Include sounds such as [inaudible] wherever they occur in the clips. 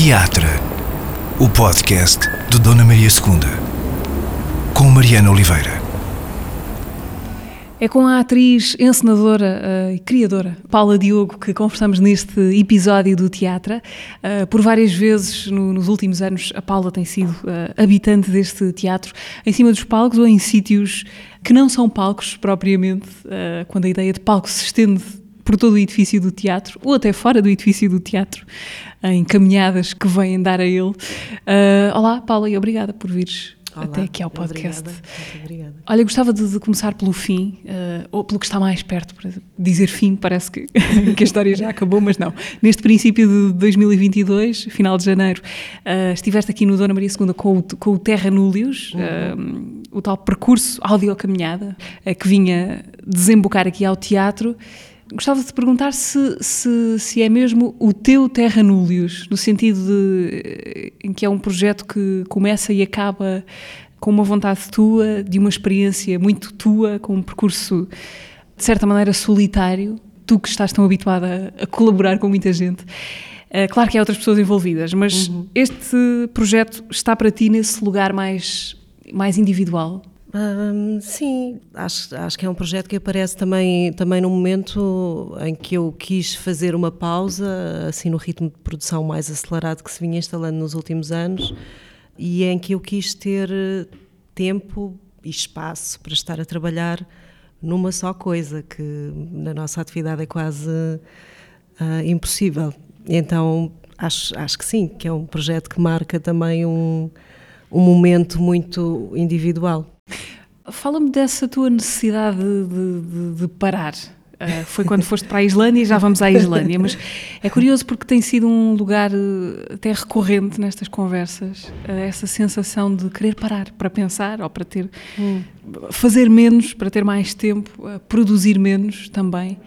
Teatro, o podcast de Dona Maria II, com Mariana Oliveira. É com a atriz, encenadora uh, e criadora Paula Diogo que conversamos neste episódio do teatro. Uh, por várias vezes no, nos últimos anos, a Paula tem sido uh, habitante deste teatro, em cima dos palcos ou em sítios que não são palcos propriamente, quando a ideia de palco se estende por todo o edifício do teatro, ou até fora do edifício do teatro, em caminhadas que vêm dar a ele. olá, Paula, e obrigada por vires Olá, até aqui ao podcast. Obrigada, obrigada. Olha, gostava de, de, começar pelo fim, uh, ou pelo que está mais perto, para dizer fim, parece que, [laughs] que, a história já acabou, mas não. Neste princípio de 2022, final de janeiro, uh, estiveste aqui no Dona Maria II com o, com o Terra Núleos, uhum. uh, o tal percurso audiocaminhada, que vinha desembocar aqui ao teatro. Gostava de te perguntar se, se, se, é mesmo o teu Terra Núleos, no sentido de, em que é um projeto que começa e acaba com uma vontade tua, de uma experiência muito tua, com um percurso de certa maneira solitário, tu que estás tão habituada a, colaborar com muita gente. Uh, claro que há outras pessoas envolvidas, mas uhum. este projeto está para ti nesse lugar mais, mais individual? Sim, acho, acho que é um projeto que aparece também, também num momento em que eu quis fazer uma pausa, assim no ritmo de produção mais acelerado que se vinha instalando nos últimos anos, e em que eu quis ter tempo e espaço para estar a trabalhar numa só coisa, que na nossa atividade é quase uh, impossível. Então acho, acho que sim, que é um projeto que marca também um, um momento muito individual. Fala-me dessa tua necessidade de, de, de parar. Uh, foi quando foste para a Islândia e já vamos à Islândia, mas é curioso porque tem sido um lugar uh, até recorrente nestas conversas, uh, essa sensação de querer parar para pensar ou para ter hum. fazer menos, para ter mais tempo, produzir menos também.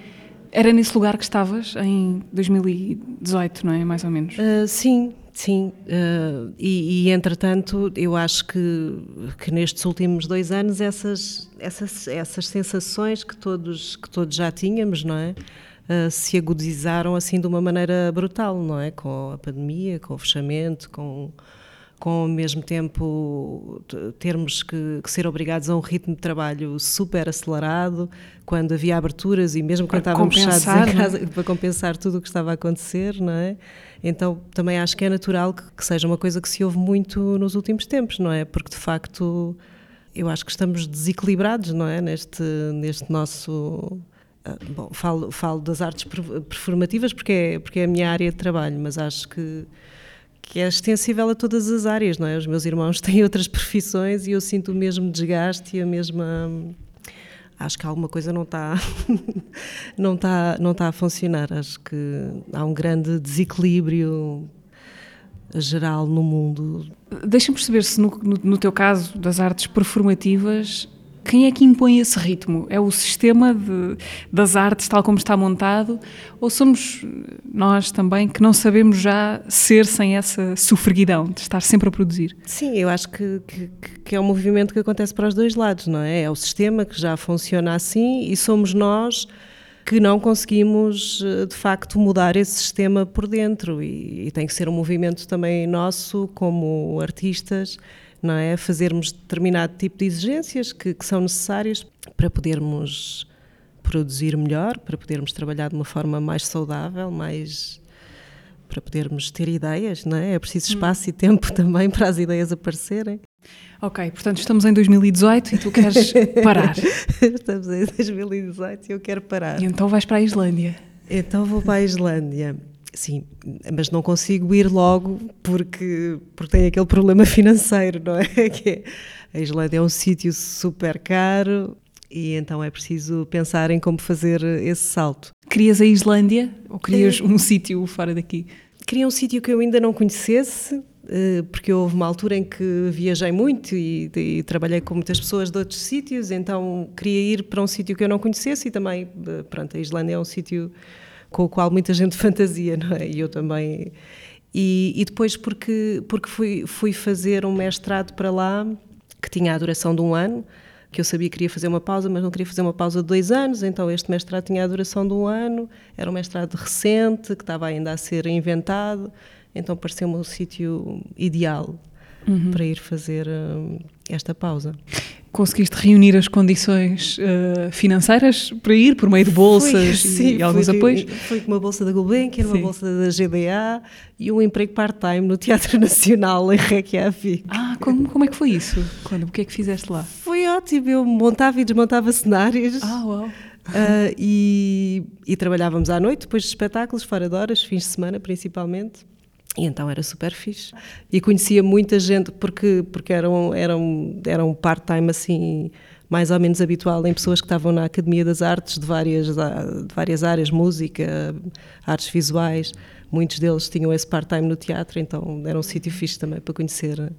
Era nesse lugar que estavas em 2018, não é? Mais ou menos. sim, Sim, uh, e, e, entretanto eu acho que, que nestes últimos dois anos essas, essas, essas sensações que todos, que todos já tínhamos, não é? Uh, se agudizaram assim de uma maneira brutal, não é? Com a pandemia, com o fechamento, com, com ao mesmo tempo termos que, que, ser obrigados a um ritmo de trabalho super acelerado, quando havia aberturas e mesmo quando para estávamos fechados em é? casa, para compensar tudo o que estava a acontecer, não é? Então também acho que é natural que, que, seja uma coisa que se ouve muito nos últimos tempos, não é? Porque de facto eu acho que estamos desequilibrados, não é? Neste, neste nosso. Ah, bom, falo, falo das artes performativas porque é, porque é a minha área de trabalho, mas acho que, que é extensível a todas as áreas, não é? Os meus irmãos [laughs] têm outras profissões e eu sinto o mesmo desgaste e a mesma acho que alguma coisa não está [laughs] não está não está a funcionar. Acho que há um grande desequilíbrio geral no mundo. Deixa-me perceber se no, no, no, teu caso das artes performativas quem é que impõe esse ritmo? É o sistema de, das artes tal como está montado? Ou somos nós também que não sabemos já ser sem essa sofreguidão de estar sempre a produzir? Sim, eu acho que, que, que, é um movimento que acontece para os dois lados, não é? É o sistema que já funciona assim e somos nós que não conseguimos de facto mudar esse sistema por dentro e, e tem que ser um movimento também nosso como artistas não é? Fazermos determinado tipo de exigências que, que são necessárias para podermos produzir melhor, para podermos trabalhar de uma forma mais saudável, mais para podermos ter ideias, não é? É preciso hum. espaço hum. e tempo [laughs] também para as ideias aparecerem. Ok, portanto estamos em 2018 e tu queres [laughs] parar. estamos em 2018 e eu quero parar. E então vais para a Islândia. Então vou para a Islândia. Sim, mas não consigo ir logo porque, porque tem aquele problema financeiro, não é? [laughs] Que é, a Islândia é um sítio super caro e então é preciso pensar em como fazer esse salto. Querias a Islândia ou querias é. um sítio fora daqui? Queria um sítio que eu ainda não conhecesse, eh, porque houve uma altura em que viajei muito e, e, trabalhei com muitas pessoas de outros sítios, então queria ir para um sítio que eu não conhecesse e também, eh, pronto, a Islândia é um sítio com o qual muita gente [laughs] fantasia, não é? E eu também. E, e depois porque, porque fui, fui fazer um mestrado para lá que tinha a duração de um ano, que eu sabia que queria fazer uma pausa, mas não queria fazer uma pausa de dois anos, então este mestrado tinha a duração de um ano, era um mestrado recente, que estava ainda a ser inventado, então pareceu-me o sítio ideal uhum. para ir fazer uh, esta pausa. Conseguiste reunir as condições uh, financeiras para ir, por meio de bolsas fui, e, [laughs] sim, e alguns fui, apoios? Foi com uma bolsa da Gulbenkian, uma bolsa da GDA e um emprego part-time no Teatro [laughs] Nacional em Reykjavik. Ah, como, como é que foi isso? Quando, o que é que fizeste lá? Foi ótimo, eu montava e desmontava cenários. Ah, uau! Uh, e, e, trabalhávamos à noite, depois de espetáculos, fora de horas, fins de semana principalmente. E então era super fixe. E conhecia muita gente, porque, porque era um, era um, era um part-time assim, mais ou menos habitual em pessoas que estavam na Academia das Artes de várias, de várias áreas, música, artes visuais. Muitos deles tinham esse part-time no teatro, então era um sítio fixe também para conhecer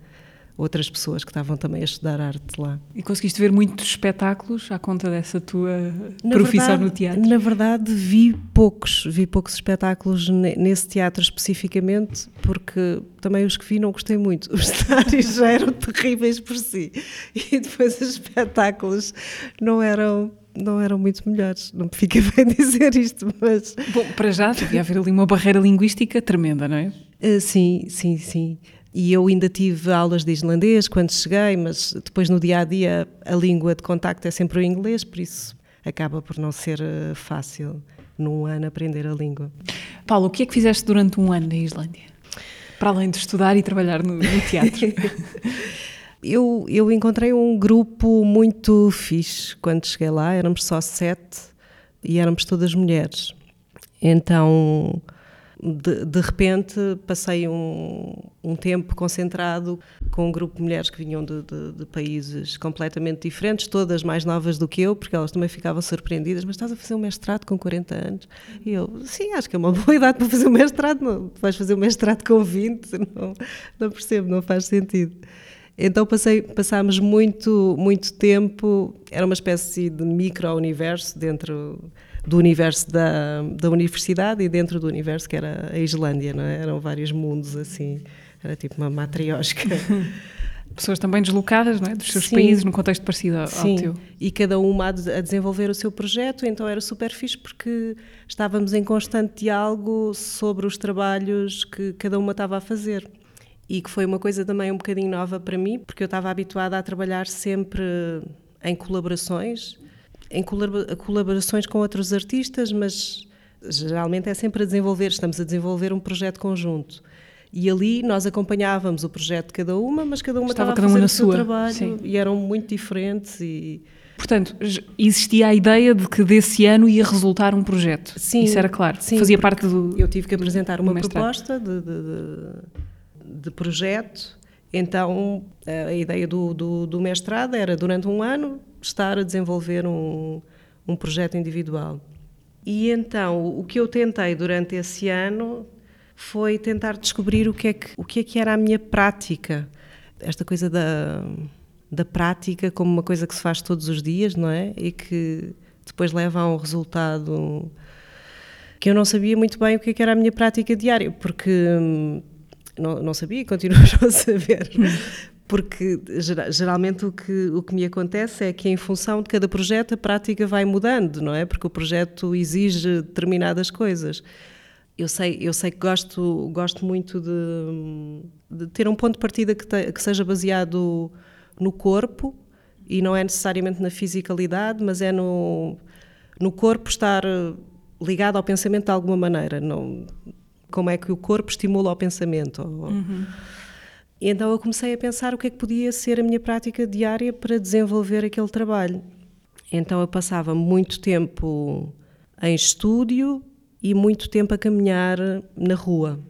outras pessoas que estavam também a estudar arte lá. E conseguiste ver muitos espetáculos à conta dessa tua na profissão verdade, no teatro? Na verdade, vi poucos, vi poucos espetáculos nesse teatro especificamente, porque também os que vi não gostei muito. Os cenários já eram [laughs] terríveis por si. E depois os espetáculos não eram não eram muito melhores. Não me fica [laughs] bem dizer isto, mas. Bom, para já devia haver ali uma barreira linguística tremenda, não é? Uh, sim, sim, sim. E eu ainda tive aulas de islandês quando cheguei, mas depois no dia a dia a língua de contacto é sempre o inglês, por isso acaba por não ser eh, fácil num ano aprender a língua. Paulo, o que é que fizeste durante um ano na Islândia? Para além de estudar e trabalhar no, no teatro. [laughs] eu, eu encontrei um grupo muito fixe quando cheguei lá, éramos só sete e éramos todas mulheres. Então de, de repente passei um, um, tempo concentrado com um grupo de mulheres que vinham de, de, de, países completamente diferentes, todas mais novas do que eu, porque elas também ficavam surpreendidas. Mas estás a fazer um mestrado com 40 anos? E eu, sim, acho que é uma boa idade para fazer um mestrado. Não, vais fazer um mestrado com 20? Não, não percebo, não faz sentido. Então passei, passámos muito, muito tempo, era uma espécie de micro-universo dentro do universo da, da universidade e dentro do universo que era a Islândia, não é? Eram vários mundos assim, era tipo uma matriosca. [laughs] Pessoas também deslocadas, não é? Dos seus Sim. países, num contexto parecido ao, Sim. teu. E cada uma a desenvolver o seu projeto, então era super fixe porque estávamos em constante diálogo sobre os trabalhos que cada uma estava a fazer. E que foi uma coisa também um bocadinho nova para mim, porque eu estava habituada a trabalhar sempre em colaborações em colaborações com outros artistas, mas geralmente é sempre a desenvolver, estamos a desenvolver um projeto conjunto. E ali nós acompanhávamos o projeto de cada uma, mas cada uma estava, estava a fazer o seu sua. trabalho Sim. e eram muito diferentes e Portanto, existia a ideia de que desse ano ia resultar um projeto. Sim, Isso era claro. Sim, Fazia parte do. Eu tive que apresentar uma proposta de, de, de, de, projeto. Então, a ideia do, do, do mestrado era, durante um ano, estar a desenvolver um, um projeto individual. E então, o que eu tentei durante esse ano foi tentar descobrir o que é que, o que, é que era a minha prática. Esta coisa da, da prática como uma coisa que se faz todos os dias, não é? E que depois leva a um resultado que eu não sabia muito bem o que, é que era a minha prática diária, porque hum, não, não sabia e continuo [laughs] a saber porque geralmente o que, o que me acontece é que em função de cada projeto a prática vai mudando, não é? Porque o projeto exige determinadas coisas. Eu sei, eu sei que gosto, gosto muito de, de ter um ponto de partida que, te, que seja baseado no corpo e não é necessariamente na fisicalidade, mas é no, no corpo estar ligado ao pensamento de alguma maneira. Não, como é que o corpo estimula o pensamento. Uhum. Então eu comecei a pensar o que é que podia ser a minha prática diária para desenvolver aquele trabalho. Então eu passava muito tempo em estúdio e muito tempo a caminhar na rua.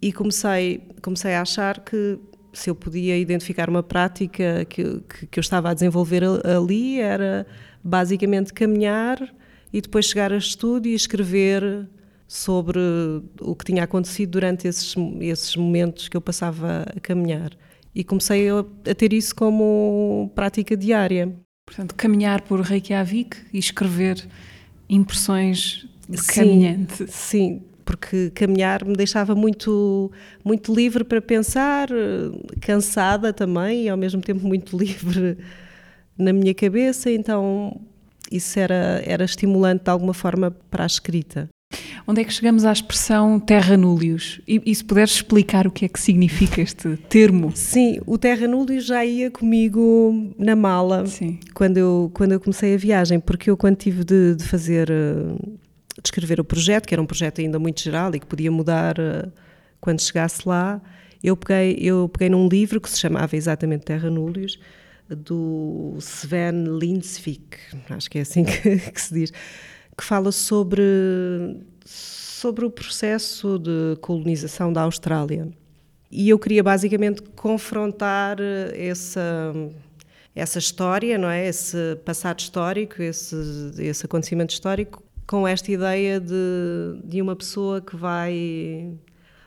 E comecei, comecei a achar que se eu podia identificar uma prática que, que, que eu estava a desenvolver ali, era basicamente caminhar e depois chegar a estúdio e escrever sobre o que tinha acontecido durante esses, esses momentos que eu passava a caminhar. E comecei a, a ter isso como prática diária. Portanto, caminhar por Reykjavik e escrever impressões de sim, caminhante. Sim, porque caminhar me deixava muito, muito livre para pensar, cansada também e ao mesmo tempo muito [laughs] livre na minha cabeça, então isso era, era estimulante de alguma forma para a escrita. Onde é que chegamos à expressão terra núleos? E, e, se puderes explicar o que é que significa este termo? Sim, o terra núleos já ia comigo na mala Sim. Quando, eu, quando eu comecei a viagem, porque eu quando tive de, de fazer, eh, de escrever o projeto, que era um projeto ainda muito geral e que podia mudar eh, quando chegasse lá, eu peguei, eu peguei num livro que se chamava exatamente Terra Núleos, do Sven Lindsvik, acho que é assim [laughs] que, que se diz, que fala sobre, sobre o processo de colonização da Austrália. E eu queria basicamente confrontar essa, essa história, não é? esse passado histórico, esse, esse acontecimento histórico, com esta ideia de, de uma pessoa que vai,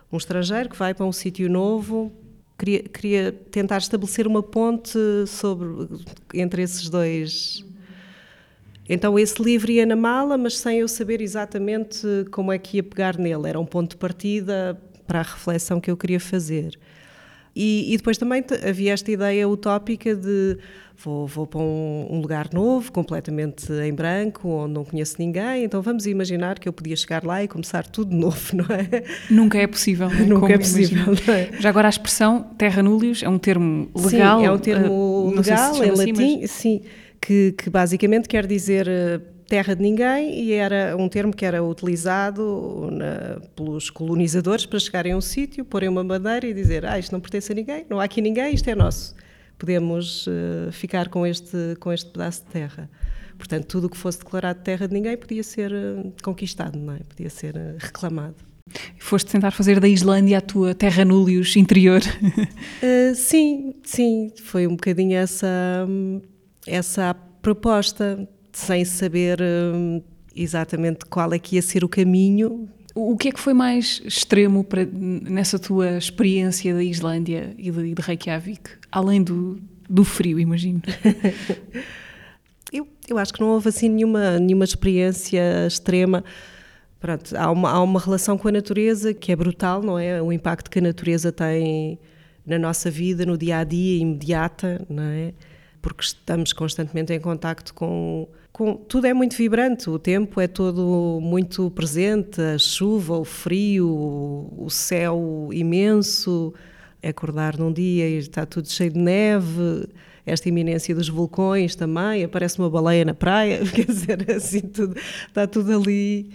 um estrangeiro que vai para um sítio novo queria, queria tentar estabelecer uma ponte sobre, entre esses dois. Então esse livro ia na mala, mas sem eu saber exatamente como é que ia pegar nele. Era um ponto de partida para a reflexão que eu queria fazer. E, e depois também havia esta ideia utópica de vou, vou para um, um, lugar novo, completamente em branco, onde não conheço ninguém, então vamos imaginar que eu podia chegar lá e começar tudo de [laughs] novo, não é? Nunca é possível. Não é? Nunca Como é possível. É? Já agora a expressão terra núleos é um termo legal? Sim, é um termo uh, legal se em assim, latim, mas... sim, que, que basicamente quer dizer uh, terra de ninguém e era um termo que era utilizado na, pelos colonizadores para chegarem a um sítio, porem uma bandeira e dizer ah, isto não pertence a ninguém, não há aqui ninguém, isto é nosso. Podemos uh, ficar com este, com este pedaço de terra. Portanto, tudo o que fosse declarado terra de ninguém podia ser uh, conquistado, não é? podia ser uh, reclamado. Foste tentar fazer da Islândia a tua terra núleos interior? [laughs] sim, sim, foi um bocadinho essa, essa proposta sem saber hum, exatamente qual é que ia ser o caminho. O que é que foi mais extremo para, nessa tua experiência da Islândia e de, de Reykjavik, além do, do frio, imagino? [laughs] eu, eu acho que não houve assim nenhuma, nenhuma experiência extrema. Pronto, há, uma, há uma relação com a natureza que é brutal, não é? O impacto que a natureza tem na nossa vida, no dia a dia, imediata, não é? Porque estamos constantemente em contacto com com, tudo é muito vibrante, o tempo é todo muito presente, a chuva, o frio, o céu imenso, acordar num dia e está tudo cheio de neve, esta iminência dos vulcões também, aparece uma baleia na praia, [laughs] quer dizer, assim, tudo, está tudo ali.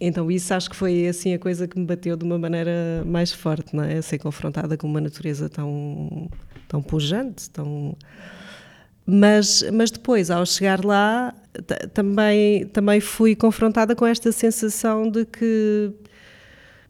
Então isso acho que foi assim a coisa que me bateu de uma maneira mais forte, não é? Ser confrontada com uma natureza tão, tão pujante, tão mas, mas depois, ao chegar lá, também, também fui confrontada com esta sensação de que,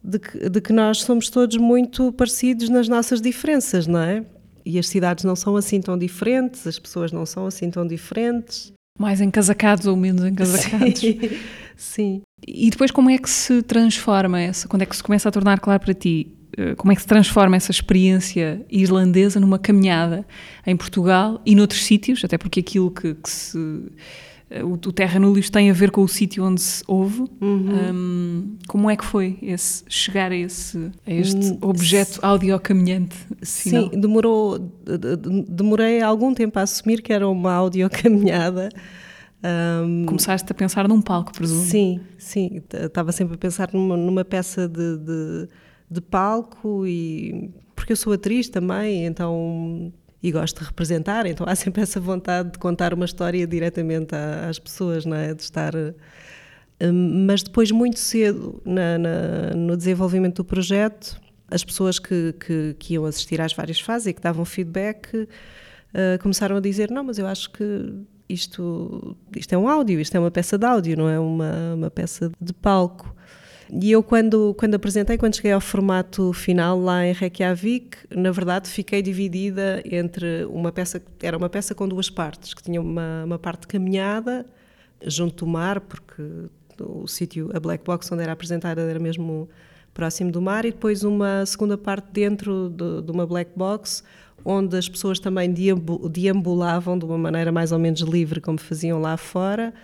de que, de que nós somos todos muito parecidos nas nossas diferenças, não é? E as cidades não são assim tão diferentes, as pessoas não são assim tão diferentes. Mais encasacados ou menos encasacados. Sim. [laughs] Sim. E depois como é que se transforma essa, quando é que se começa a tornar claro para ti como é que se transforma essa experiência islandesa numa caminhada em Portugal e noutros sítios, até porque aquilo que, que se eh, o, o Terra Núleos tem a ver com o sítio onde se ouve. Uhum. Um, como é que foi esse, chegar a, esse, a este hum, objeto audiocaminhante? Sim, demorou, demorei algum tempo a assumir que era uma audiocaminhada. Um, Começaste a pensar num palco, presumo? Sim, sim. Estava sempre a pensar numa, numa peça de, de de palco e porque eu sou atriz também, então e gosto de representar, então há sempre essa vontade de contar uma história diretamente às pessoas, não é? De estar hum, mas depois muito cedo na, na, no desenvolvimento do projeto as pessoas que, que, que, iam assistir às várias fases e que davam feedback uh, começaram a dizer não, mas eu acho que isto, isto é um áudio, isto é uma peça de áudio, não é uma, uma peça de palco. E eu, quando, quando apresentei, quando cheguei ao formato final lá em Reykjavik, na verdade fiquei dividida entre uma peça, era uma peça com duas partes, que tinha uma, uma parte caminhada junto do mar, porque o sítio, a Black Box onde era apresentada era mesmo próximo do mar, e depois uma segunda parte dentro de, de uma Black Box, onde as pessoas também deambulavam de uma maneira mais ou menos livre, como faziam lá fora,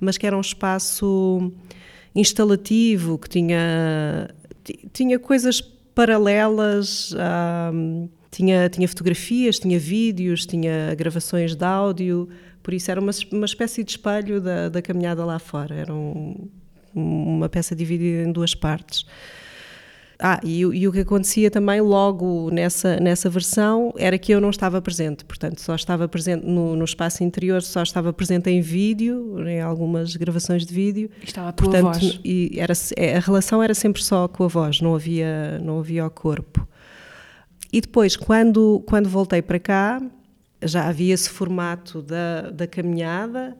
mas que era um espaço instalativo, que tinha, tinha coisas paralelas, tinha, tinha fotografias, tinha vídeos, tinha gravações de áudio, por isso era uma, uma espécie de espelho da, da caminhada lá fora. Era um, uma peça dividida em duas partes. Ah, e, e, o que acontecia também logo nessa, nessa versão era que eu não estava presente, portanto, só estava presente no, no espaço interior, só estava presente em vídeo, em algumas gravações de vídeo. E estava a tua portanto, voz. E era, a relação era sempre só com a voz, não havia, não havia o corpo. E depois, quando, quando voltei para cá, já havia esse formato da, da caminhada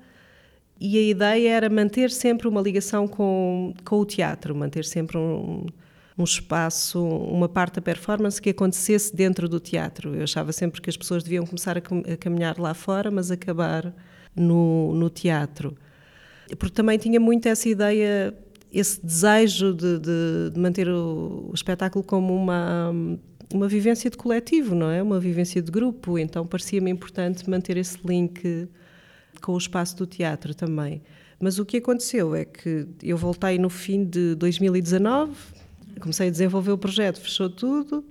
e a ideia era manter sempre uma ligação com, com o teatro, manter sempre um um espaço, uma parte da performance que acontecesse dentro do teatro. Eu achava sempre que as pessoas deviam começar a caminhar lá fora, mas acabar no, no teatro. Porque também tinha muito essa ideia, esse desejo de, de, de manter o, o, espetáculo como uma, uma vivência de coletivo, não é? Uma vivência de grupo. Então parecia-me importante manter esse link com o espaço do teatro também. Mas o que aconteceu é que eu voltei no fim de 2019, comecei a desenvolver o projeto, fechou tudo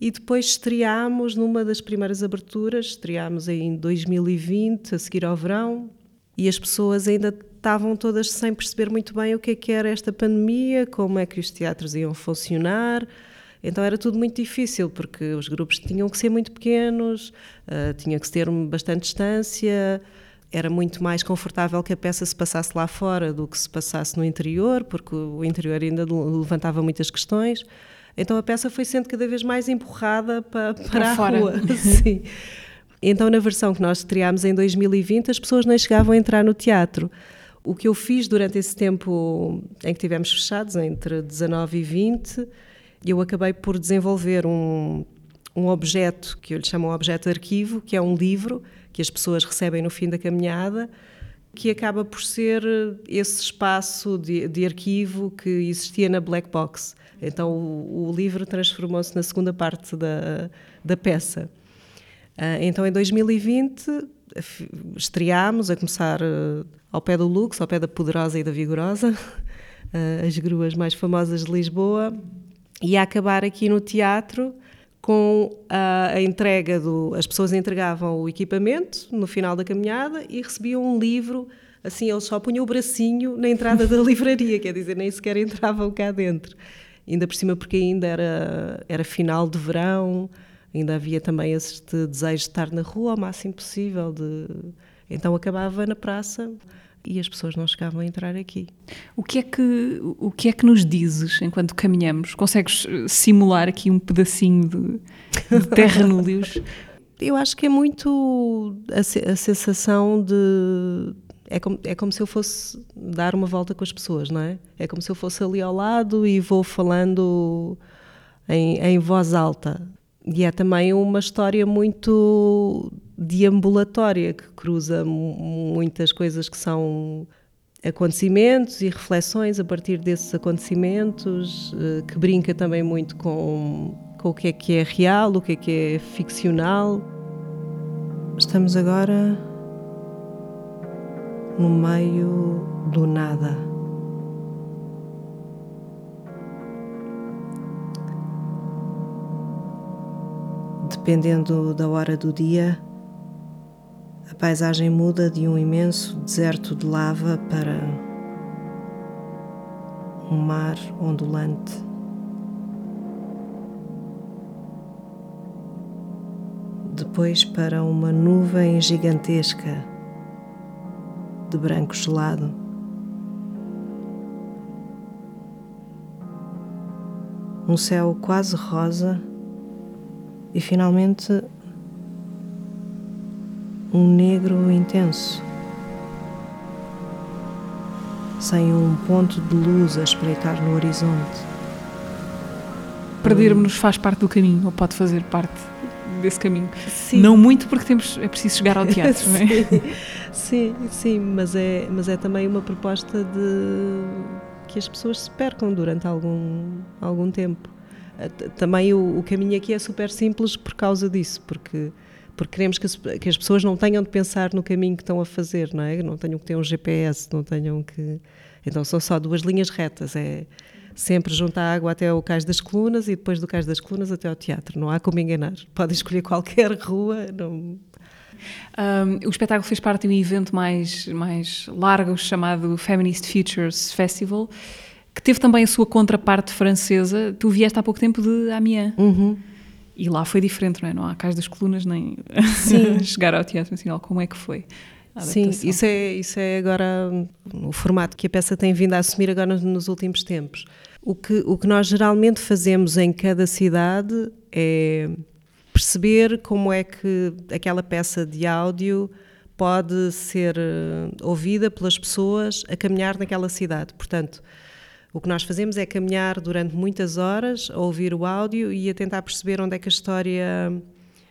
e depois estreámos numa das primeiras aberturas, estreámos em 2020, a seguir ao verão, e as pessoas ainda estavam todas sem perceber muito bem o que é que era esta pandemia, como é que os teatros iam funcionar. Então era tudo muito difícil, porque os grupos tinham que ser muito pequenos, uh, tinha que ter bastante distância, era muito mais confortável que a peça se passasse lá fora do que se passasse no interior, porque o interior ainda levantava muitas questões. Então a peça foi sendo cada vez mais empurrada para, para, para a fora. rua. [laughs] Sim. Então, na versão que nós estreámos em 2020, as pessoas nem chegavam a entrar no teatro. O que eu fiz durante esse tempo em que estivemos fechados, entre 19 e 20, eu acabei por desenvolver um, um objeto que eu lhe chamo um objeto arquivo, que é um livro que as pessoas recebem no fim da caminhada, que acaba por ser esse espaço de, de arquivo que existia na Black Box. Então o, o livro transformou-se na segunda parte da, da peça. Uh, então em 2020 estreámos a começar uh, ao pé do Lux, ao pé da Poderosa e da Vigorosa, uh, [laughs] as gruas mais famosas de Lisboa, e a acabar aqui no teatro com a, a, entrega do. As pessoas entregavam o equipamento no final da caminhada e recebiam um livro. Assim, eles só punham o bracinho na entrada da [laughs] livraria, quer dizer, nem sequer entravam cá dentro. Ainda por cima, porque ainda era, era final de verão, ainda havia também este desejo de estar na rua ao máximo possível. De... Então acabava na praça e as pessoas não chegavam a entrar aqui. O que é que o que é que nos dizes enquanto caminhamos? Consegues eh, simular aqui um pedacinho de, de terra núleos? [laughs] Eu acho que é muito a, a sensação de é como, é como se eu fosse dar uma volta com as pessoas, não é? É como se eu fosse ali ao lado e vou falando em, em voz alta. E é também uma história muito deambulatória, que cruza muitas coisas que são acontecimentos e reflexões a partir desses acontecimentos, eh, que brinca também muito com, com o que é que é real, o que é que é ficcional. Estamos agora no meio do nada. Dependendo da hora do dia, paisagem muda de um imenso deserto de lava para um mar ondulante. Depois para uma nuvem gigantesca de branco gelado. Um céu quase rosa e finalmente um negro intenso, sem um ponto de luz a espreitar no horizonte. Perdermos-nos faz parte do caminho, ou pode fazer parte desse caminho. Sim. Não muito, porque temos, é preciso chegar ao teatro, não é? [laughs] Sim, sim, mas é, mas é também uma proposta de que as pessoas se percam durante algum, algum tempo. Eh, também o, o caminho aqui é super simples por causa disso, porque porque queremos que as, que as, pessoas não tenham de pensar no caminho que estão a fazer, não é? Não tenham que ter um GPS, não tenham que. Então são só duas linhas retas, é sempre juntar água até o Cais das Colunas e depois do Cais das Colunas até ao teatro, não há como enganar. Podem escolher qualquer [laughs] rua, não... Um, o espetáculo fez parte de um evento mais, mais largo chamado Feminist Futures Festival, que teve também a sua contraparte francesa. Tu vieste há pouco tempo de Amiens. Uhum. E lá foi diferente, não é? Não há cais das colunas nem [laughs] chegar ao Teatro Nacional. Como é que foi? Sim, isso é, isso é agora o formato que a peça tem vindo a assumir agora nos últimos tempos. O que, o que nós geralmente fazemos em cada cidade é perceber como é que aquela peça de áudio pode ser eh, ouvida pelas pessoas a caminhar naquela cidade. Portanto, o que nós fazemos é caminhar durante muitas horas a ouvir o áudio e a tentar perceber onde é que a história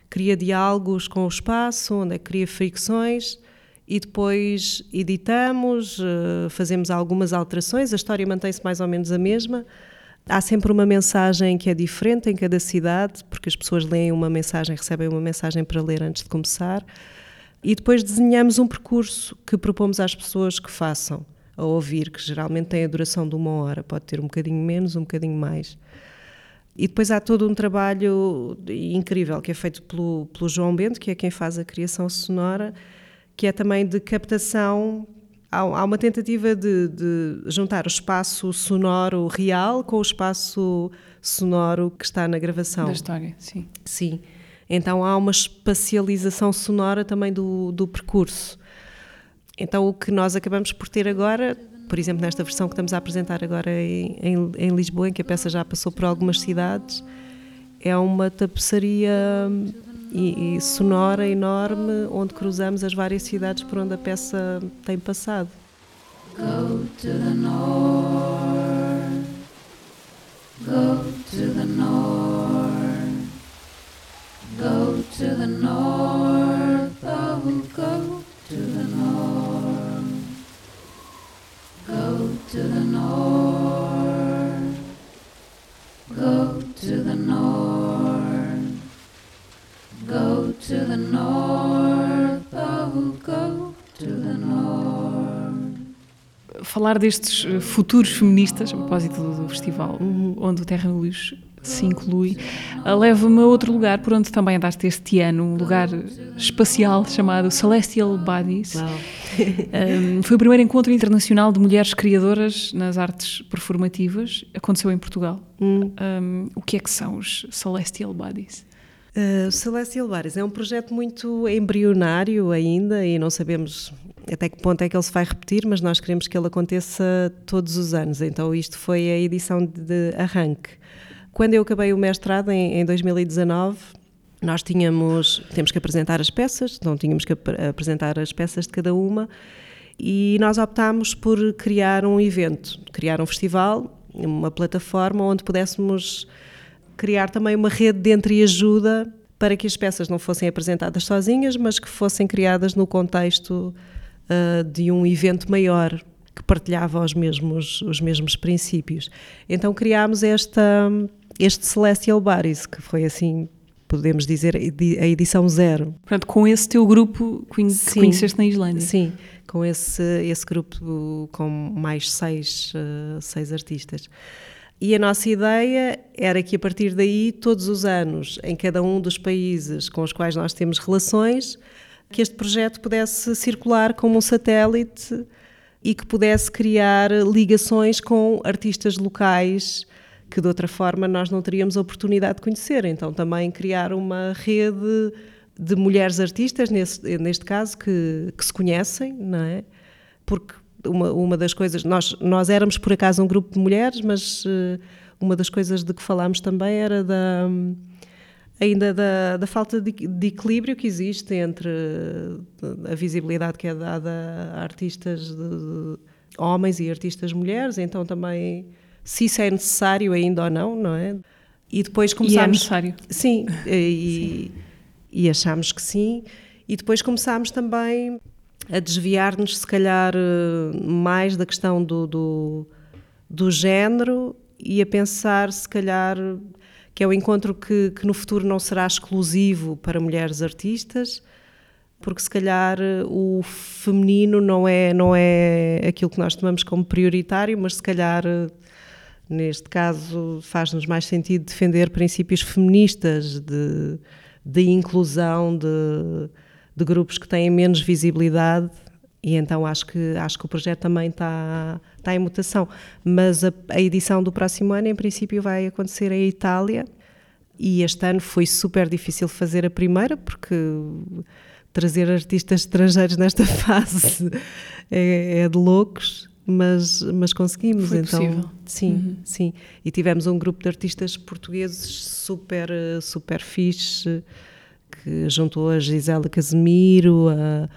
cria diálogos com o espaço, onde é que cria fricções e depois editamos, eh, fazemos algumas alterações, a história mantém-se mais ou menos a mesma. Há sempre uma mensagem que é diferente em cada cidade, porque as pessoas leem uma mensagem, recebem uma mensagem para ler antes de começar. E depois desenhamos um percurso que propomos às pessoas que façam a ouvir, que geralmente tem a duração de uma hora, pode ter um bocadinho menos, um bocadinho mais. E depois há todo um trabalho incrível que é feito pelo, pelo João Bento, que é quem faz a criação sonora, que é também de captação. Há, há uma tentativa de, de, juntar o espaço sonoro real com o espaço sonoro que está na gravação. Da história, sim. Sim. Então há uma espacialização sonora também do, do percurso. Então o que nós acabamos por ter agora, por exemplo, nesta versão que estamos a apresentar agora em, em, em Lisboa, em que a peça já passou por algumas cidades, é uma tapeçaria e, e, sonora enorme onde cruzamos as várias cidades por onde a peça tem passado. Go to the north. Go to the north. Go to the north. Oh, go to the north. Go to the north. Falar destes eh, futuros feministas, a propósito do, do festival, uhum. onde o Terra Luz se inclui, eh, leva-me a outro lugar por onde também andaste este ano, um lugar espacial chamado Celestial Bodies. um, [laughs] foi o primeiro encontro internacional de mulheres criadoras nas artes performativas, aconteceu em Portugal. Uhum. Um, o que é que são os Celestial Bodies? Uh, Celestial Bares é um projeto muito embrionário ainda e não sabemos até que ponto é que ele se vai repetir, mas nós queremos que ele aconteça todos os anos. Então, isto foi a edição de arranque. Quando eu acabei o mestrado, em, em 2019, nós tínhamos, temos que apresentar as peças, não tínhamos que ap apresentar as peças de cada uma, e nós optámos por criar um evento, criar um festival, uma plataforma onde pudéssemos criar também uma rede de entreajuda para que as peças não fossem apresentadas sozinhas, mas que fossem criadas no contexto uh, de um evento maior que partilhava os mesmos, os mesmos princípios. Então criámos esta, este Celestial Bodies, que foi assim, podemos dizer, a edição zero. Portanto, com esse teu grupo que sim, conheceste na Islândia. Sim, com esse, esse grupo com mais seis, uh, seis artistas. E a nossa ideia era que a partir daí, todos os anos, em cada um dos países com os quais nós temos relações, que este projeto pudesse circular como um satélite e que pudesse criar ligações com artistas locais que de outra forma nós não teríamos a oportunidade de conhecer. Então também criar uma rede de mulheres artistas, nesse, neste caso, que, que se conhecem, não é? Porque uma, uma das coisas, nós, nós éramos por acaso um grupo de mulheres, mas uh, uma das coisas de que falámos também era da ainda da, da falta de, de, equilíbrio que existe entre a visibilidade que é dada a artistas de, de homens e artistas mulheres, então também se isso é necessário ainda ou não, não é? E depois começámos... E é necessário. Sim, e, sim. e achámos que sim. E depois começámos também a desviar-nos, se calhar, eh, mais da questão do, do, do género e a pensar, se calhar, que é um encontro que, que no futuro não será exclusivo para mulheres artistas, porque se calhar o feminino não é, não é aquilo que nós tomamos como prioritário, mas se calhar neste caso faz-nos mais sentido defender princípios feministas de, de inclusão, de, de grupos que têm menos visibilidade e então acho que, acho que o projeto também está, está em mutação. Mas a, a edição do próximo ano, em princípio, vai acontecer em Itália e este ano foi super difícil fazer a primeira, porque trazer artistas estrangeiros nesta [laughs] fase é, é de loucos, mas, mas conseguimos. Foi então, possível. sim, Uhum. sim. E tivemos um grupo de artistas portugueses super, super fixe, que juntou a Gisela Casemiro, a,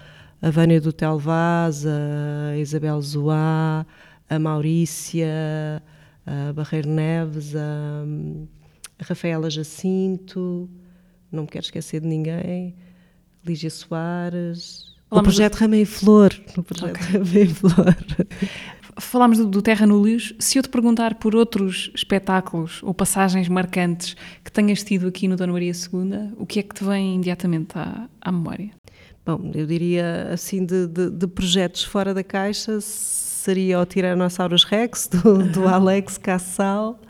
a Vânia do Telvaz, a Isabel Zoá, a Maurícia, a Barreiro Neves, a, a Rafaela Jacinto, não me quero esquecer de ninguém, Lígia Soares, o projeto Rama em Flor, o projeto Rama em Flor. Falámos do, do Terra Núleos. Se eu te perguntar por outros espetáculos ou passagens marcantes que tenhas tido aqui no Dona Maria II, o que é que te vem imediatamente à, à memória? Bom, eu diria assim de, de, de projetos fora da caixa seria o Tyrannosaurus Rex do, do [laughs] Alex Cassal,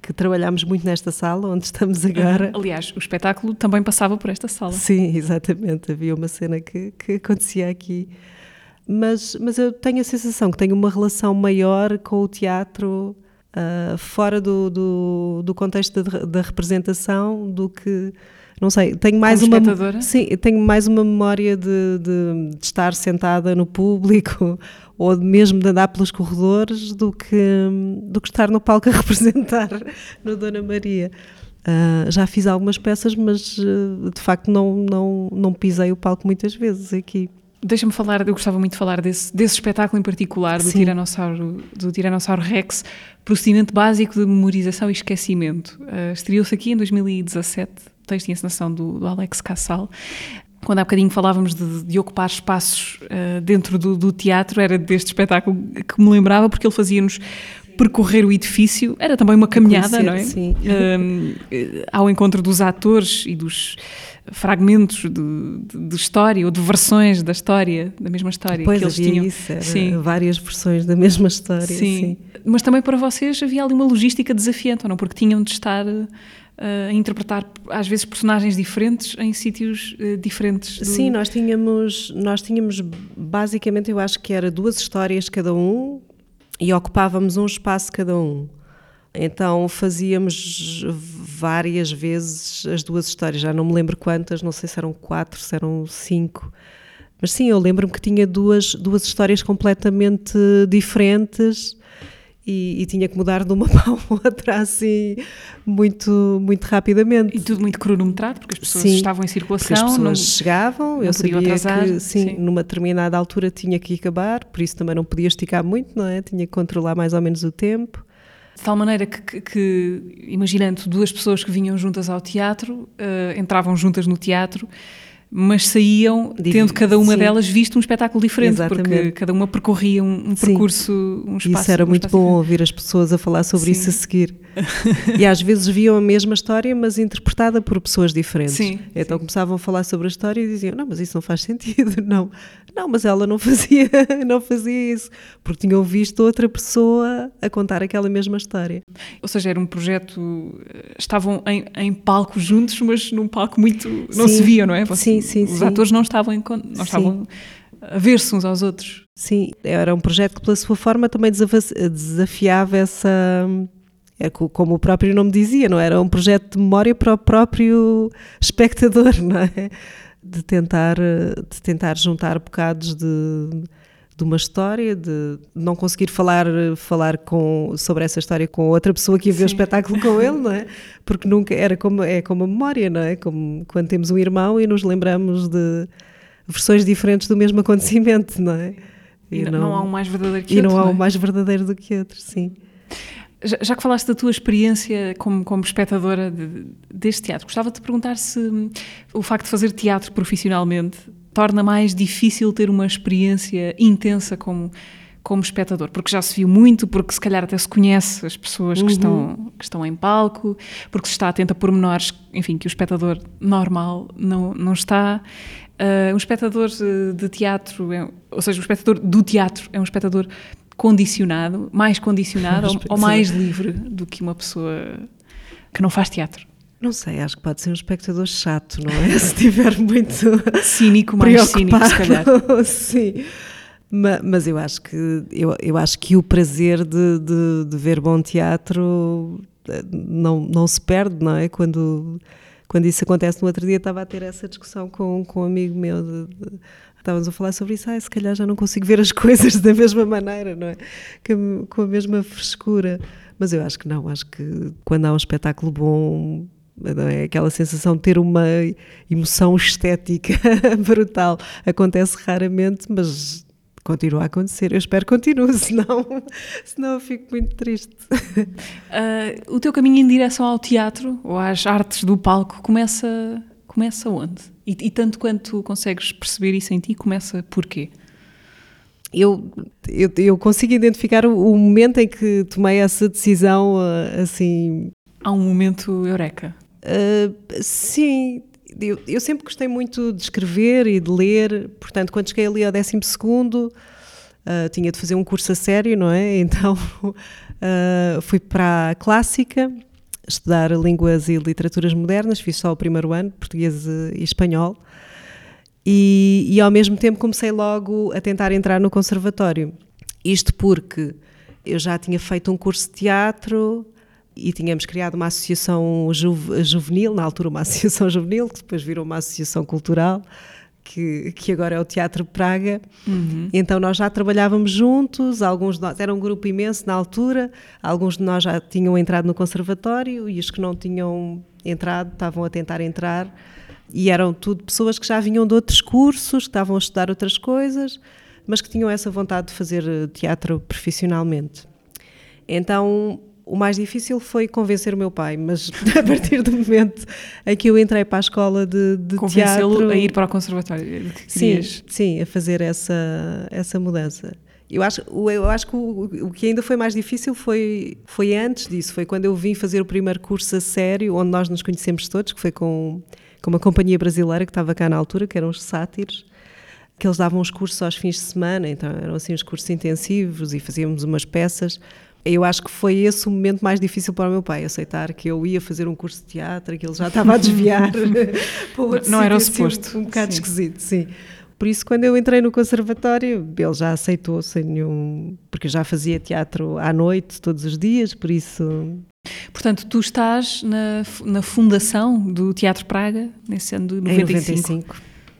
que trabalhámos muito nesta sala onde estamos agora. Aliás, o espetáculo também passava por esta sala. Sim, exatamente. Havia uma cena que, que acontecia aqui. Mas, mas eu tenho a sensação que tenho uma relação maior com o teatro uh, fora do, do, do contexto da, da, representação do que. Não sei, tenho mais Como uma. espectadora? Sim, tenho mais uma memória de, de, de, estar sentada no público [laughs] ou mesmo de andar pelos corredores do que, do que estar no palco a [laughs] representar no Dona Maria. Uh, já fiz algumas peças, mas uh, de facto não, não, não pisei o palco muitas vezes aqui. Deixa-me falar, eu gostava muito de falar desse, desse espetáculo em particular, do Tiranossauro, do Tiranossauro Rex, procedimento básico de memorização e esquecimento. Uh, Estreou-se aqui em 2017, texto e encenação do, do Alex Cassal. Quando há bocadinho falávamos de, de ocupar espaços uh, dentro do, do, teatro, era deste espetáculo que me lembrava, porque ele fazia-nos percorrer o edifício, era também uma caminhada, Conhecer, não é? Sim. Um, ao encontro dos atores e dos fragmentos de, de, de, história ou de versões da história, da mesma história pois que eles havia tinham. Isso, sim. várias versões da mesma história. Sim. sim. Mas também para vocês havia ali uma logística desafiante, ou não? Porque tinham de estar uh, a interpretar às vezes personagens diferentes em sítios uh, diferentes. Do... Sim, nós tínhamos, nós tínhamos basicamente, eu acho que era duas histórias cada um e ocupávamos um espaço cada um. Então fazíamos várias vezes as duas histórias, já não me lembro quantas, não sei se eram quatro, se eram cinco. Mas sim, eu lembro-me que tinha duas, duas histórias completamente diferentes e, e, tinha que mudar de uma [laughs] para a outra assim muito, muito rapidamente. E tudo muito cronometrado, porque as pessoas sim, estavam em circulação. As pessoas não, chegavam, não eu sabia atrasar, que sim, sim, numa determinada altura tinha que acabar, por isso também não podia esticar muito, não é? Tinha que controlar mais ou menos o tempo. De tal maneira que, que, que imaginando duas pessoas que vinham juntas ao teatro, uh, entravam juntas no teatro, mas saíam tendo cada uma Sim. delas visto um espetáculo diferente, Exatamente. porque cada uma percorria um, um percurso, um espaço. Isso era um muito bom diferente. ouvir as pessoas a falar sobre Sim. isso a seguir. [laughs] e às vezes viam a mesma história, mas interpretada por pessoas diferentes. Sim, então começavam a falar sobre a história e diziam: Não, mas isso não faz sentido. [laughs] Não, não mas ela não fazia, [laughs] não fazia isso, porque tinham visto outra pessoa a contar aquela mesma história. Ou seja, era um projeto. eh, Estavam em, em palco juntos, mas num palco muito. Não se viam, não é? Sim, sim, Os sim. atores não estavam, não estavam a ver-se uns aos outros. Sim, era um projeto que, pela sua forma, também desafiava essa. É co- como o próprio nome dizia, não é? era um projeto de memória para o próprio espectador, [laughs] não é? De tentar, de tentar juntar bocados de, de uma história, de não conseguir falar, falar com, sobre essa história com outra pessoa que ia ver o espetáculo com ele, não é? Porque nunca era como, é como a memória, não é? Como quando temos um irmão e nos lembramos de versões diferentes do mesmo acontecimento, não é? E, não, não há um mais verdadeiro que e outro. não há é? um mais verdadeiro do que outro, sim. Já, já que falaste da tua experiência como, como espectadora de- deste teatro, gostava de te perguntar se hum, o facto de fazer teatro profissionalmente torna mais difícil ter uma experiência intensa como, como espectador, porque já se viu muito, porque se calhar até se conhece as pessoas que, estão, que estão em palco, porque se está atento a pormenores, enfim, que o espectador normal não, não está. Ah, um espectador de teatro, é- ou seja, o espectador do teatro é um espectador condicionado, mais condicionado [laughs] ou, ou mais livre do que uma pessoa que não faz teatro. Não sei, acho que pode ser um espectador chato, não é? [laughs] Se estiver muito cínico, mais cínico, se calhar. [laughs] Sim. Mas, mas, eu acho que eu, eu acho que o prazer de, de, de, ver bom teatro eh, não, não se perde, não é? Quando, quando isso acontece no outro dia estava a ter essa discussão com, com um amigo meu de, de, estávamos a falar sobre isso, ah, se calhar já não consigo ver as [laughs] coisas da mesma maneira, não é? Com a mesma frescura. Mas eu acho que não, acho que quando há um espetáculo bom, é? Aquela sensação de ter uma emoção estética [laughs] brutal acontece raramente, mas continua a acontecer. Eu espero que continue, [laughs] senão, senão eu fico muito triste. Uh, o teu caminho em direção ao teatro ou às artes do palco começa, começa onde? E, e tanto quanto consegues perceber isso em ti, começa porquê? Eu, eu, eu, consigo identificar o, o, momento em que tomei essa decisão, uh, assim... Há um momento eureka? Uh, sim, eu, eu, sempre gostei muito de escrever e de ler, portanto, quando cheguei ali ao 12 segundo, uh, tinha de fazer um curso a sério, não é? [laughs] Então uh, fui para a clássica, estudar línguas e literaturas modernas, fiz só o primeiro ano, português e espanhol, e, e ao mesmo tempo comecei logo a tentar entrar no conservatório. Isto porque eu já tinha feito um curso de teatro, e tínhamos criado uma associação juvenil, na altura uma [laughs] associação juvenil, que depois virou uma associação cultural, que, que agora é o Teatro Praga. Uhum. Então nós já trabalhávamos juntos, alguns de nós, era um grupo imenso na altura, alguns de nós já tinham entrado no conservatório e os que não tinham entrado estavam a tentar entrar. E eram tudo pessoas que já vinham de outros cursos, que estavam a estudar outras coisas, mas que tinham essa vontade de fazer eh, teatro profissionalmente. Então o mais difícil foi convencer o meu pai, mas [laughs] a partir do momento em que eu entrei para a escola de, de teatro... a ir para o conservatório. Sim, sim, a fazer essa, essa mudança. Eu acho, eu acho que o, o, que ainda foi mais difícil foi, foi antes disso, foi quando eu vim fazer o primeiro curso a sério, onde nós nos conhecemos todos, que foi com, com uma companhia brasileira que estava cá na altura, que eram os sátiros, que eles davam os cursos aos fins de semana, então eram assim os cursos intensivos e fazíamos umas peças eu acho que foi esse o momento mais difícil para o meu pai, aceitar que eu ia fazer um curso de teatro, que ele já estava a desviar [laughs] [laughs] para outro Não era o assim, suposto. Um bocado sim. esquisito, sim. Por isso, quando eu entrei no conservatório, ele já aceitou sem nenhum. porque eu já fazia teatro à noite, todos os dias, por isso. Portanto, tu estás na, na fundação do Teatro Praga, nesse ano de 95. Em 95.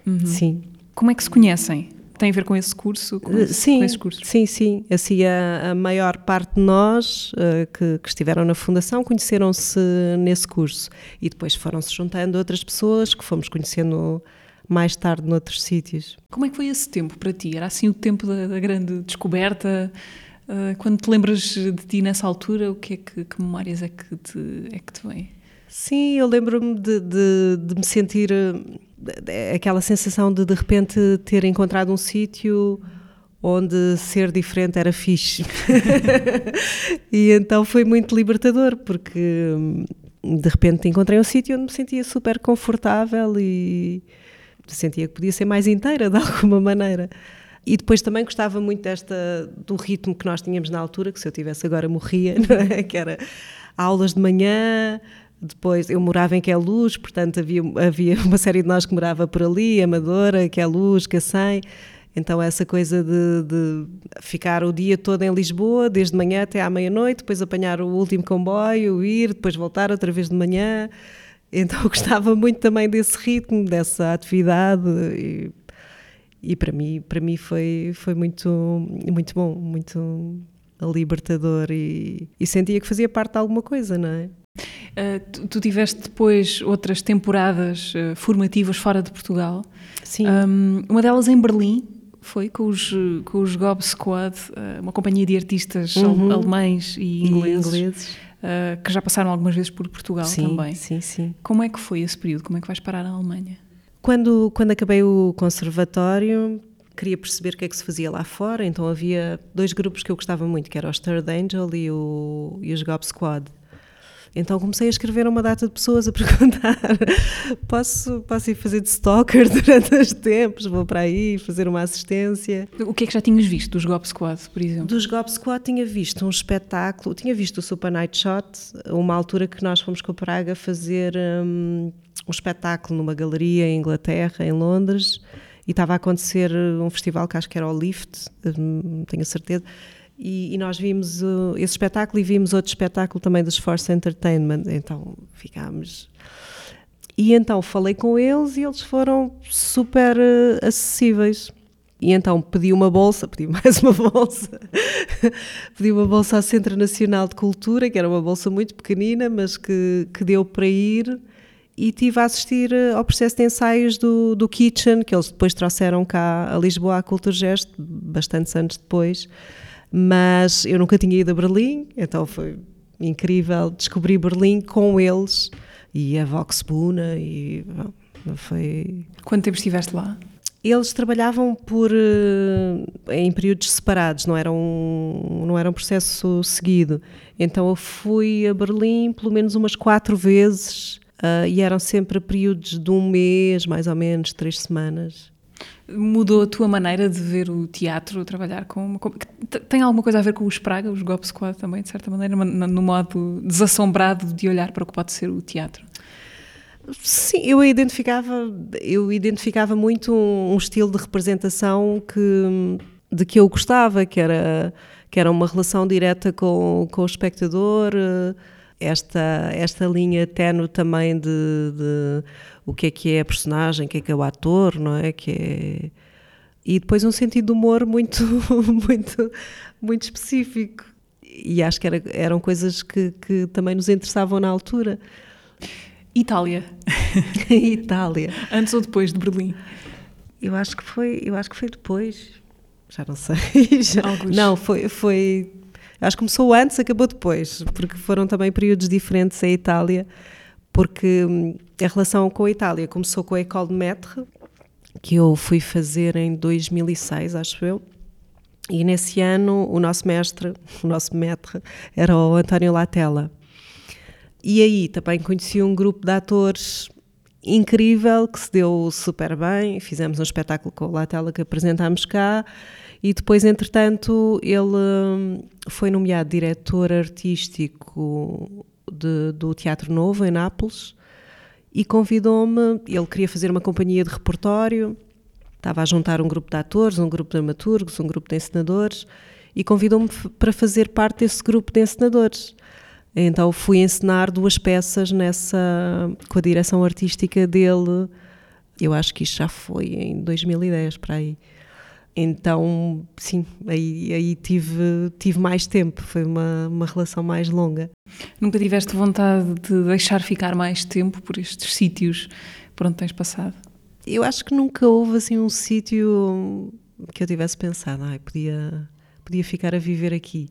Uhum. Sim. Como é que se conhecem? Tem a ver com esse curso? Com esse, sim, com esse curso? sim, sim. Assim, a, a maior parte de nós uh, que, que, estiveram na Fundação conheceram-se nesse curso e depois foram-se juntando outras pessoas que fomos conhecendo mais tarde noutros sítios. Como é que foi esse tempo para ti? Era assim o tempo da, da grande descoberta? Uh, quando te lembras de ti nessa altura, o que é que, que memórias é que te, é que te vem? Sim, eu lembro-me de, de, de, me sentir aquela sensação de de repente ter encontrado um sítio onde ser diferente era fixe. [laughs] e então foi muito libertador, porque de repente encontrei um sítio onde me sentia super confortável e sentia que podia ser mais inteira de [laughs] alguma maneira. E depois também gostava muito desta do ritmo que nós tínhamos na altura, que se eu tivesse agora morria, [laughs] é? que era aulas de manhã, depois, eu morava em Queluz, portanto havia, havia [laughs] uma série de nós que morava por ali, Amadora, Queluz, Cacém. Então, essa coisa de, de, ficar o dia todo em Lisboa, desde manhã até à meia-noite, depois apanhar o último comboio, ir, depois voltar outra vez de manhã. Então, gostava muito também desse ritmo, dessa atividade. E, e para mim, para mim foi, foi muito, muito bom, muito libertador. E, e sentia que fazia parte de alguma coisa, não é? Uh, tu, tu, tiveste depois outras temporadas uh, formativas fora de Portugal. Sim. Um, uma delas em Berlim, foi com os, com os Gob Squad, uh, uma companhia de artistas uhum. alemães e ingleses, e ingleses. que já passaram algumas vezes por Portugal sim, também. Sim, sim. Como é que foi esse período? Como é que vais parar na Alemanha? Quando, quando acabei o conservatório, queria perceber o que é que se fazia lá fora, então havia dois grupos que eu gostava muito, que eram o Stirred Angel e, o, e os Gob Squad Então comecei a escrever a uma data de pessoas a [laughs] perguntar: posso, posso ir fazer de stalker [laughs] durante os tempos? Vou para aí fazer uma assistência. O que é que já tinhas visto dos Gop Squad, por exemplo? Dos Gop Squad tinha visto um espetáculo, tinha visto o Super Night Shot, uma altura que nós fomos com a Praga fazer um, um espetáculo numa galeria em Inglaterra, em Londres, e estava a acontecer um festival que acho que era o Lift, hum, tenho certeza e, e, nós vimos uh, esse espetáculo e vimos outro espetáculo também dos Force Entertainment, então ficámos. E então falei com eles e eles foram super uh, acessíveis. E então pedi uma bolsa, pedi [laughs] mais uma bolsa, pedi uma bolsa ao Centro Nacional de Cultura, que era uma bolsa muito pequenina, mas que, que deu para ir. E tive a assistir uh, ao processo de ensaios do, do Kitchen, que eles depois trouxeram cá a Lisboa à Cultura Gesto, bastantes anos depois. Mas eu nunca tinha ido a Berlim, então foi incrível descobrir Berlim com eles e a Vox Buna e foi... Quanto tempo estiveste lá? Eles trabalhavam por eh, em períodos separados, não era um, não era um processo seguido. Então eu fui a Berlim pelo menos umas quatro vezes uh, e eram sempre períodos de um mês, mais ou menos, três semanas. Mudou a tua maneira de ver o teatro, trabalhar com uma. Tem alguma coisa a ver com os Praga, os Gop Squad também, de certa maneira, no modo desassombrado de olhar para o que pode ser o teatro? Sim, eu identificava, eu identificava muito um, um estilo de representação que, de que eu gostava, que era, que era uma relação direta com, com o espectador, esta, esta linha tenue também de, de o que é que é a personagem, o que é que é o ator, não é? Que é... E depois um sentido de humor muito, [laughs] muito, muito específico. E acho que era, eram coisas que, que também nos interessavam na altura. Itália. [laughs] Itália. Antes ou depois de Berlim? Eu acho que foi, eu acho que foi depois. Já não sei. [laughs] Já, não, foi, foi. Acho que começou antes, acabou depois, porque foram também períodos diferentes em Itália porque hum, a relação com a Itália começou com a École de Maître, que eu fui fazer em 2006, acho eu. E nesse ano o nosso mestre, [laughs] o nosso maître, era o António Latella. E aí também conheci um grupo de atores incrível que se deu super bem. Fizemos um espetáculo com o Latella que apresentámos cá. E depois, entretanto, ele hum, foi nomeado diretor artístico de, do Teatro Novo, em Nápoles, e convidou-me. Ele queria fazer uma companhia de repertório, estava a juntar um grupo de atores, um grupo de dramaturgos, um grupo de encenadores, e convidou-me para fazer parte desse grupo de encenadores. Então fui encenar duas peças nessa com a direção artística dele. Eu acho que isto já foi em 2010 para aí. Então, sim, aí, aí tive, tive mais tempo, foi uma, uma relação mais longa. Nunca tiveste vontade de deixar ficar mais tempo por estes sítios por onde tens passado? Eu acho que nunca houve assim um sítio que eu tivesse pensado, ah, podia, podia ficar a viver aqui.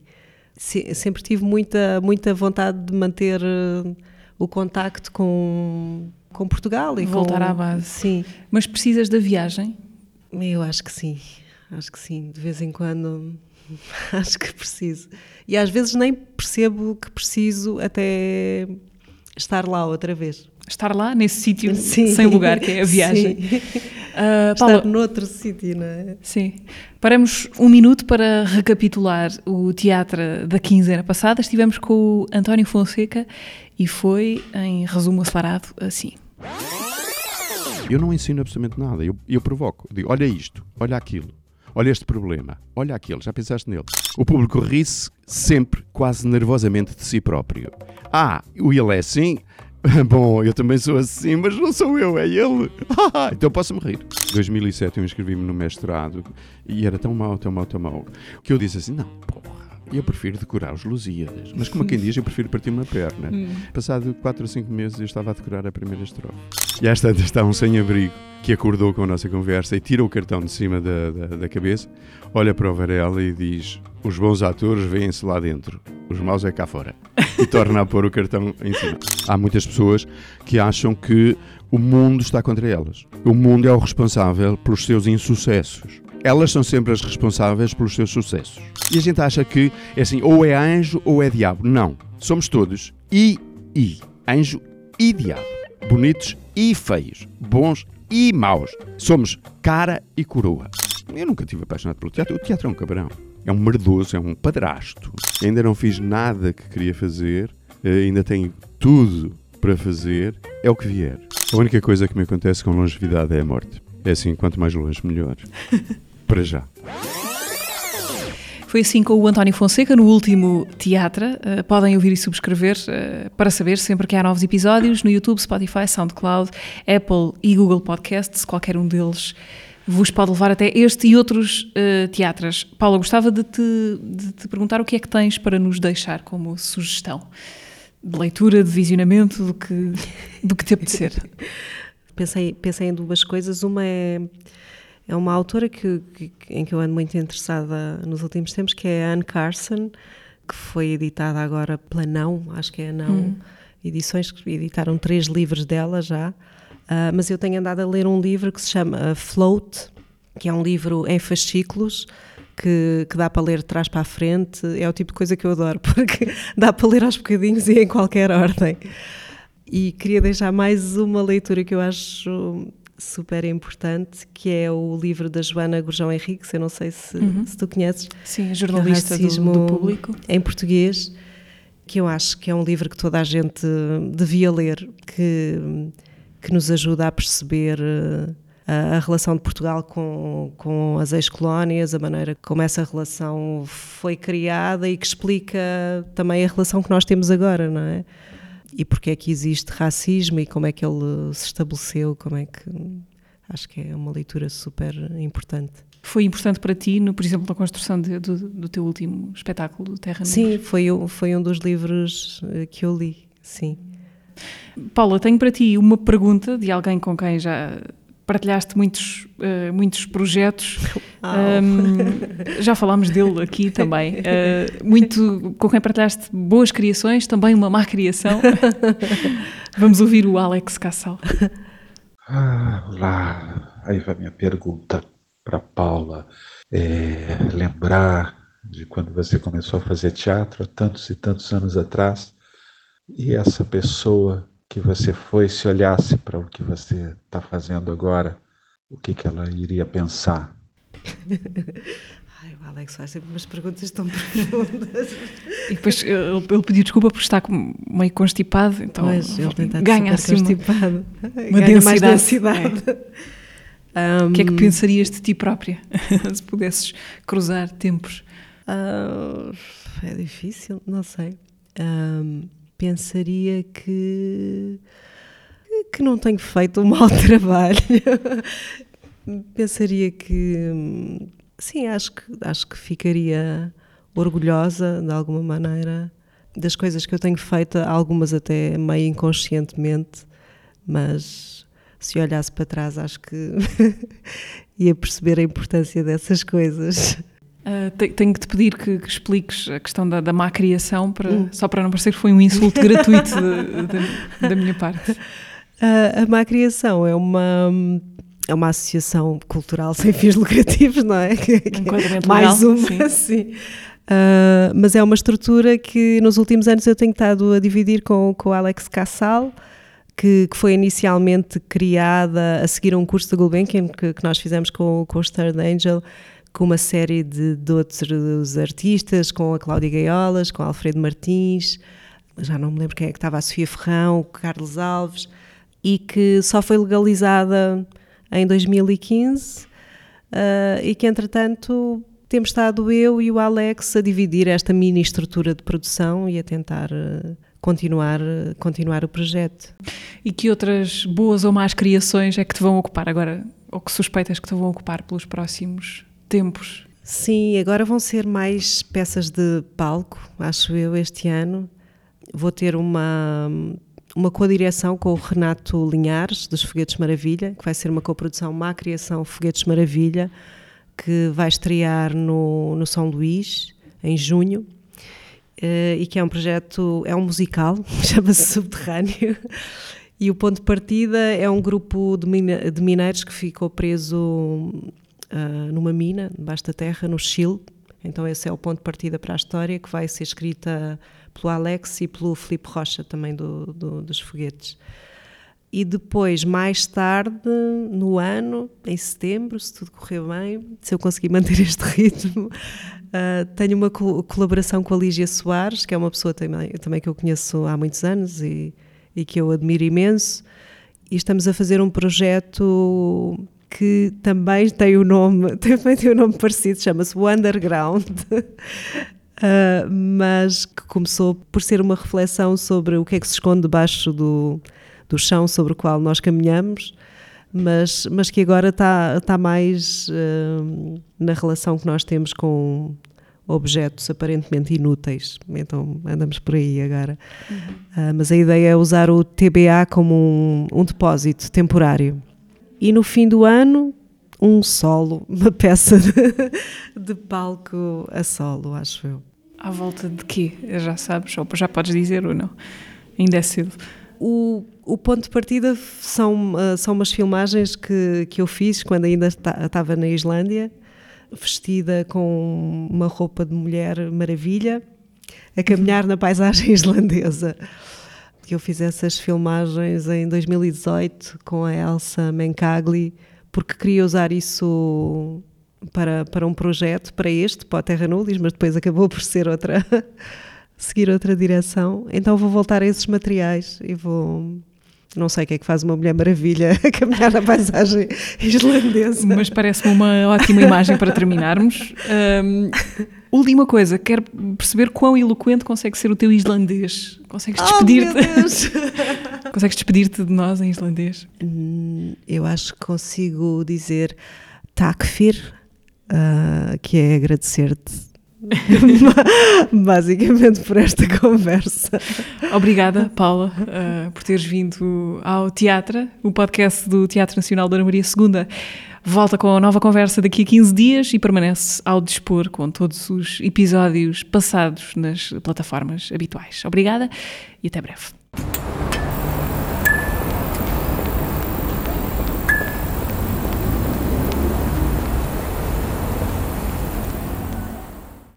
Se, sempre tive muita, muita vontade de manter uh, o contacto com, com Portugal e voltar com, à base. Sim. Mas precisas da viagem? Eu acho que sim acho que sim, de vez em quando [laughs] acho que preciso. E às vezes nem percebo que preciso até estar lá outra vez. Estar lá, nesse sítio [laughs] sem lugar, que é a viagem. Uh, [laughs] Paula, estar noutro sítio, não é? Sim. Paramos um minuto para recapitular o teatro da quinzena passada. Estivemos com o António Fonseca e foi, em resumo acelerado, assim. Eu não ensino absolutamente nada, eu, eu provoco. Digo, olha isto, olha aquilo Olha este problema, olha aquele, já pensaste nele? O público ri-se sempre, quase nervosamente de si próprio. Ah, o ele é assim? [laughs] Bom, eu também sou assim, mas não sou eu, é ele. [laughs] então posso-me rir. Em 2007 eu inscrevi-me no mestrado e era tão mau, tão mau, tão mau, que eu disse assim, não, porra, eu prefiro decorar os Lusíadas. Mas como quem diz, eu prefiro partir uma perna. Hum. Passado 4 ou 5 meses eu estava a decorar a primeira estrofe. E às tantas está um sem-abrigo que acordou com a nossa conversa e tira o cartão de cima da, da, da cabeça, olha para o Varela e diz: Os bons atores vêm-se lá dentro, os maus é cá fora. E torna a pôr o cartão em cima. Há muitas pessoas que acham que o mundo está contra elas. O mundo é o responsável pelos seus insucessos. Elas são sempre as responsáveis pelos seus sucessos. E a gente acha que é assim, ou é anjo ou é diabo. Não. Somos todos. E I. Anjo e diabo. Bonitos e feios. Bons e maus. Somos cara e coroa. Eu nunca tive apaixonado pelo teatro. O teatro é um cabrão. É um merdoso, é um padrasto. Ainda não fiz nada que queria fazer. Eh, ainda tenho tudo para fazer. É o que vier. A única coisa que me acontece com longevidade é a morte. É assim, quanto mais longe, melhor. [laughs] para já. Foi assim com o António Fonseca no último Teatro. Uh, podem ouvir e subscrever uh, para saber sempre que há novos episódios no YouTube, Spotify, SoundCloud, Apple e Google Podcasts. Qualquer um deles vos pode levar até este e outros uh, teatros. Paula, gostava de te, de te perguntar o que é que tens para nos deixar como sugestão de leitura, de visionamento, do que, do que te apetecer. [laughs] pensei, pensei em duas coisas. Uma é é uma autora que, que, em que eu ando muito interessada nos últimos tempos, que é a Anne Carson, que foi editada agora pela Não, acho que é a Não hum. Edições, que editaram três livros dela já. Uh, mas eu tenho andado a ler um livro que se chama Float, que é um livro em fascículos, que, que, dá para ler de trás para a frente. É o tipo de coisa que eu adoro, [laughs] porque dá para ler aos bocadinhos e em qualquer ordem. E queria deixar mais uma leitura que eu acho super importante, que é o livro da Joana Gurjão Henriques, eu não sei se, uhum. se tu conheces. Sim, jornalista do, do, público. Em português, que eu acho que é um livro que toda a gente devia ler, que, que nos ajuda a perceber eh, a, a relação de Portugal com, com as ex-colónias, a maneira como essa relação foi criada e que explica também a relação que nós temos agora, não é? E porque é que existe racismo e como é que ele se estabeleceu, como é que acho que é uma leitura super importante. Foi importante para ti, no, por exemplo, na construção de, do, do, teu último espetáculo, do Terra Sim, foi, foi um dos livros eh, que eu li, sim. Paula, tenho para ti uma pergunta de alguém com quem já partilhaste muitos, uh, muitos projetos. Um, já falámos dele aqui [laughs] também. Uh, muito com quem partilhaste boas criações, também uma má criação. [laughs] Vamos ouvir o Alex Cassal. Ah, lá, aí vai minha pergunta para Paula. É, lembrar de quando você começou a fazer teatro há tantos e tantos anos atrás e essa pessoa que você foi, se olhasse para o que você está fazendo agora, o que, que ela iria pensar? [laughs] Ai, o Alex faz sempre umas perguntas tão [laughs] profundas. E depois ele, ele pediu desculpa por estar meio constipado, então pois, ele ganha assim constipado. uma [laughs] ganha densidade. Mais densidade. É. Um, o que é que pensarias de ti própria se pudesses cruzar tempos? Uh, é difícil, não sei. Um, pensaria que que não tenho feito um mau [laughs] trabalho. pensaria que sim, acho que acho que ficaria orgulhosa de alguma maneira das coisas que eu tenho feito, algumas até meio inconscientemente, mas se olhasse para trás acho que [laughs] ia perceber a importância dessas coisas. Uh, tenho que te pedir que, que, expliques a questão da, da má criação, para, hum. só para não parecer que foi um insulto [laughs] gratuito de, de, da minha parte. Uh, a má criação é uma, é uma associação cultural sem fins lucrativos, não é? Um Mais legal, uma, sim. [laughs] sim. Uh, mas é uma estrutura que nos últimos anos eu tenho estado a dividir com, com o Alex Cassal, que, que, foi inicialmente criada a seguir um curso de Gulbenkian que, que nós fizemos com, com o Stern Angel, com uma série de, de outros artistas, com a Cláudia Gaiolas, com Alfredo Martins, já não me lembro quem é que estava, a Sofia Ferrão, Carlos Alves, e que só foi legalizada em 2015 uh, e que, entretanto, temos estado eu e o Alex a dividir esta mini estrutura de produção e a tentar uh, continuar, uh, continuar o projeto. E que outras boas ou más criações é que te vão ocupar agora, ou que suspeitas que te vão ocupar pelos próximos tempos. Sim, agora vão ser mais peças de palco, acho eu, este ano. Vou ter uma, uma co-direção com o Renato Linhares, dos Foguetes Maravilha, que vai ser uma coprodução Má Criação Foguetes Maravilha, que vai estrear no, no São Luís, em junho. Uh, e que é um projeto, é um musical, [laughs] chama-se Subterrâneo, e o ponto de partida é um grupo de, mina, de mineiros que ficou preso uh, numa mina, debaixo da terra, no Chile. Então esse é o ponto de partida para a história, que vai ser escrita pelo Alex e pelo Filipe Rocha, também do, do, dos foguetes. E depois, mais tarde, no ano, em setembro, se tudo correr bem, se eu conseguir manter [laughs] este ritmo, uh, tenho uma co colaboração com a Lígia Soares, que é uma pessoa também, também que eu conheço há muitos anos e, e que eu admiro imenso. E estamos a fazer um projeto que também tem o nome, [laughs] também tem o um nome parecido, chama-se Underground. Uh, [laughs] mas que começou por ser uma reflexão sobre o que é que se esconde debaixo do, do chão sobre o qual nós caminhamos, mas, mas que agora está, está mais uh, na relação que nós temos com objetos aparentemente inúteis. Então andamos por aí agora. Uhum. Uh, mas a ideia é usar o TBA como um, um depósito temporário. E no fim do ano um solo, [laughs] uma peça de, de palco a solo, acho eu. À volta de quê? Já sabes, ou já podes dizer ou não? Ainda é cedo. O, o ponto de partida são, uh, são umas filmagens que, que eu fiz quando ainda estava na Islândia, vestida com uma roupa de mulher maravilha, a caminhar na paisagem [laughs] islandesa. Eu fiz essas filmagens em 2018 com a Elsa Mencagli, porque queria usar isso para, para um projeto, para este, para a Terra Nulis, mas depois acabou por ser outra, [laughs] seguir outra direção. Então vou voltar a esses materiais e vou. Não sei o que é que faz uma Mulher Maravilha [laughs] a caminhar na paisagem [laughs] islandesa. Mas parece-me uma ótima imagem para terminarmos. Um, última coisa, quero perceber quão eloquente consegue ser o teu islandês. Consegues despedir-te? Oh, [laughs] Consegues despedir-te de nós em islandês? Hum, eu acho que consigo dizer takfir, uh, que é agradecer-te [laughs] basicamente por esta conversa. Obrigada, Paula, uh, por teres vindo ao Teatro, o podcast do Teatro Nacional Dona Maria II. Volta com a nova conversa daqui a 15 dias e permanece ao dispor com todos os episódios passados nas plataformas habituais. Obrigada e até breve.